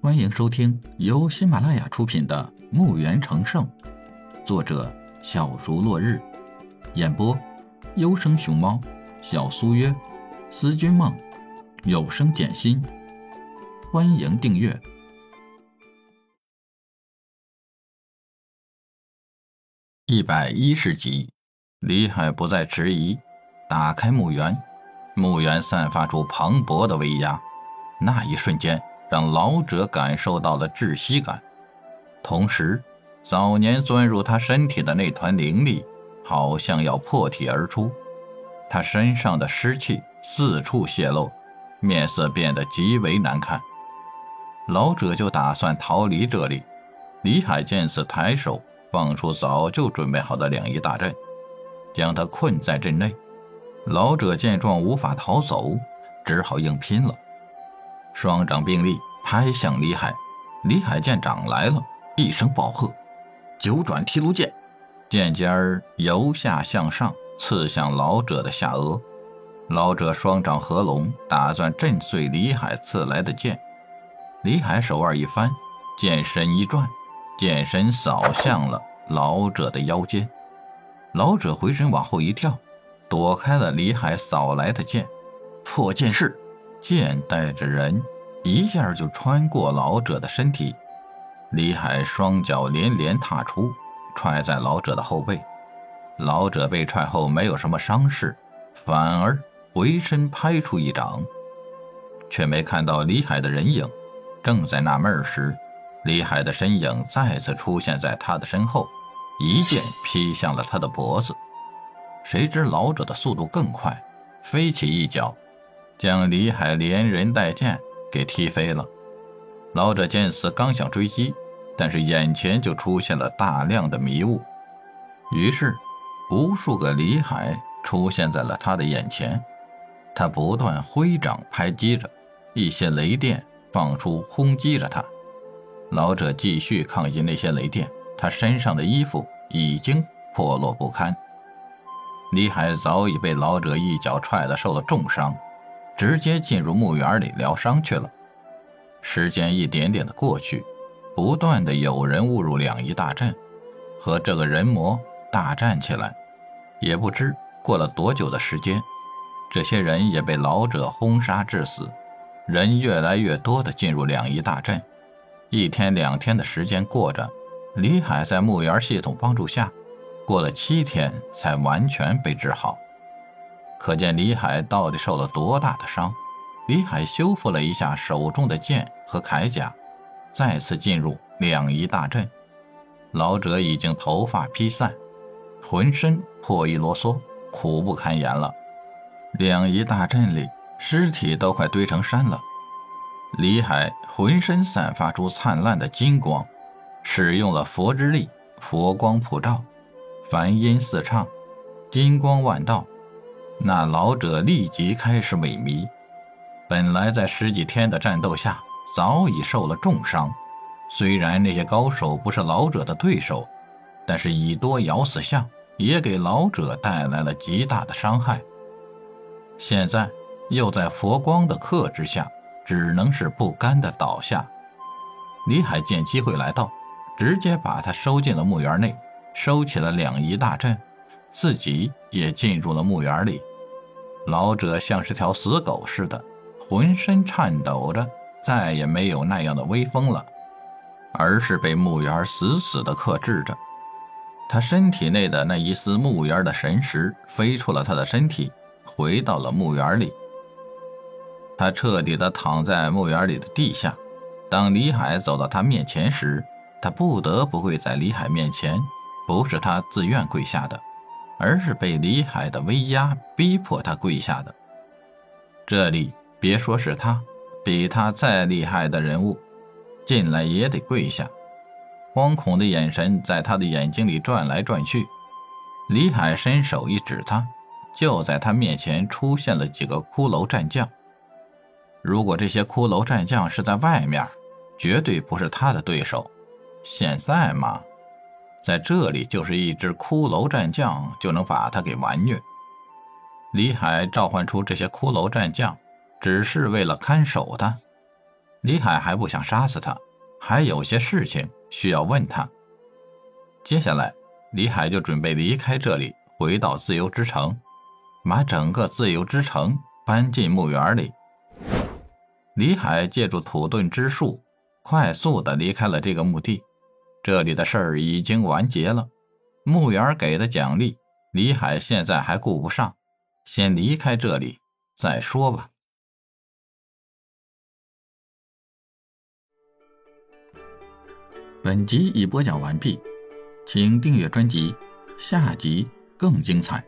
欢迎收听由喜马拉雅出品的《墓园成圣》，作者小竹落日，演播优生熊猫、小苏约、思君梦、有声简心。欢迎订阅一百一十集。李海不再迟疑，打开墓园，墓园散发出磅礴的威压，那一瞬间。让老者感受到了窒息感，同时，早年钻入他身体的那团灵力好像要破体而出，他身上的湿气四处泄露，面色变得极为难看。老者就打算逃离这里。李海见此，抬手放出早就准备好的两仪大阵，将他困在阵内。老者见状无法逃走，只好硬拼了。双掌并立，拍向李海。李海见掌来了，一声暴喝：“九转提卢剑！”剑尖儿由下向上刺向老者的下颚。老者双掌合拢，打算震碎李海刺来的剑。李海手腕一翻，剑身一转，剑身扫向了老者的腰间。老者回身往后一跳，躲开了李海扫来的剑。破剑式。剑带着人，一下就穿过老者的身体。李海双脚连连踏出，踹在老者的后背。老者被踹后没有什么伤势，反而回身拍出一掌，却没看到李海的人影。正在纳闷时，李海的身影再次出现在他的身后，一剑劈向了他的脖子。谁知老者的速度更快，飞起一脚。将李海连人带剑给踢飞了。老者见此，刚想追击，但是眼前就出现了大量的迷雾，于是无数个李海出现在了他的眼前。他不断挥掌拍击着，一些雷电放出轰击着他。老者继续抗击那些雷电，他身上的衣服已经破落不堪。李海早已被老者一脚踹得受了重伤。直接进入墓园里疗伤去了。时间一点点的过去，不断的有人误入两仪大阵，和这个人魔大战起来。也不知过了多久的时间，这些人也被老者轰杀致死。人越来越多的进入两仪大阵。一天两天的时间过着，李海在墓园系统帮助下，过了七天才完全被治好。可见李海到底受了多大的伤？李海修复了一下手中的剑和铠甲，再次进入两仪大阵。老者已经头发披散，浑身破衣啰嗦，苦不堪言了。两仪大阵里尸体都快堆成山了。李海浑身散发出灿烂的金光，使用了佛之力，佛光普照，梵音四唱，金光万道。那老者立即开始萎靡，本来在十几天的战斗下早已受了重伤。虽然那些高手不是老者的对手，但是以多咬死象也给老者带来了极大的伤害。现在又在佛光的克制下，只能是不甘的倒下。李海见机会来到，直接把他收进了墓园内，收起了两仪大阵，自己也进入了墓园里。老者像是条死狗似的，浑身颤抖着，再也没有那样的威风了，而是被墓园死死的克制着。他身体内的那一丝墓园的神识飞出了他的身体，回到了墓园里。他彻底的躺在墓园里的地下。当李海走到他面前时，他不得不跪在李海面前，不是他自愿跪下的。而是被李海的威压逼迫他跪下的。这里别说是他，比他再厉害的人物，进来也得跪下。惶恐的眼神在他的眼睛里转来转去。李海伸手一指他，就在他面前出现了几个骷髅战将。如果这些骷髅战将是在外面，绝对不是他的对手。现在嘛。在这里，就是一只骷髅战将就能把他给完虐。李海召唤出这些骷髅战将，只是为了看守他。李海还不想杀死他，还有些事情需要问他。接下来，李海就准备离开这里，回到自由之城，把整个自由之城搬进墓园里。李海借助土遁之术，快速的离开了这个墓地。这里的事儿已经完结了，墓园给的奖励，李海现在还顾不上，先离开这里再说吧。本集已播讲完毕，请订阅专辑，下集更精彩。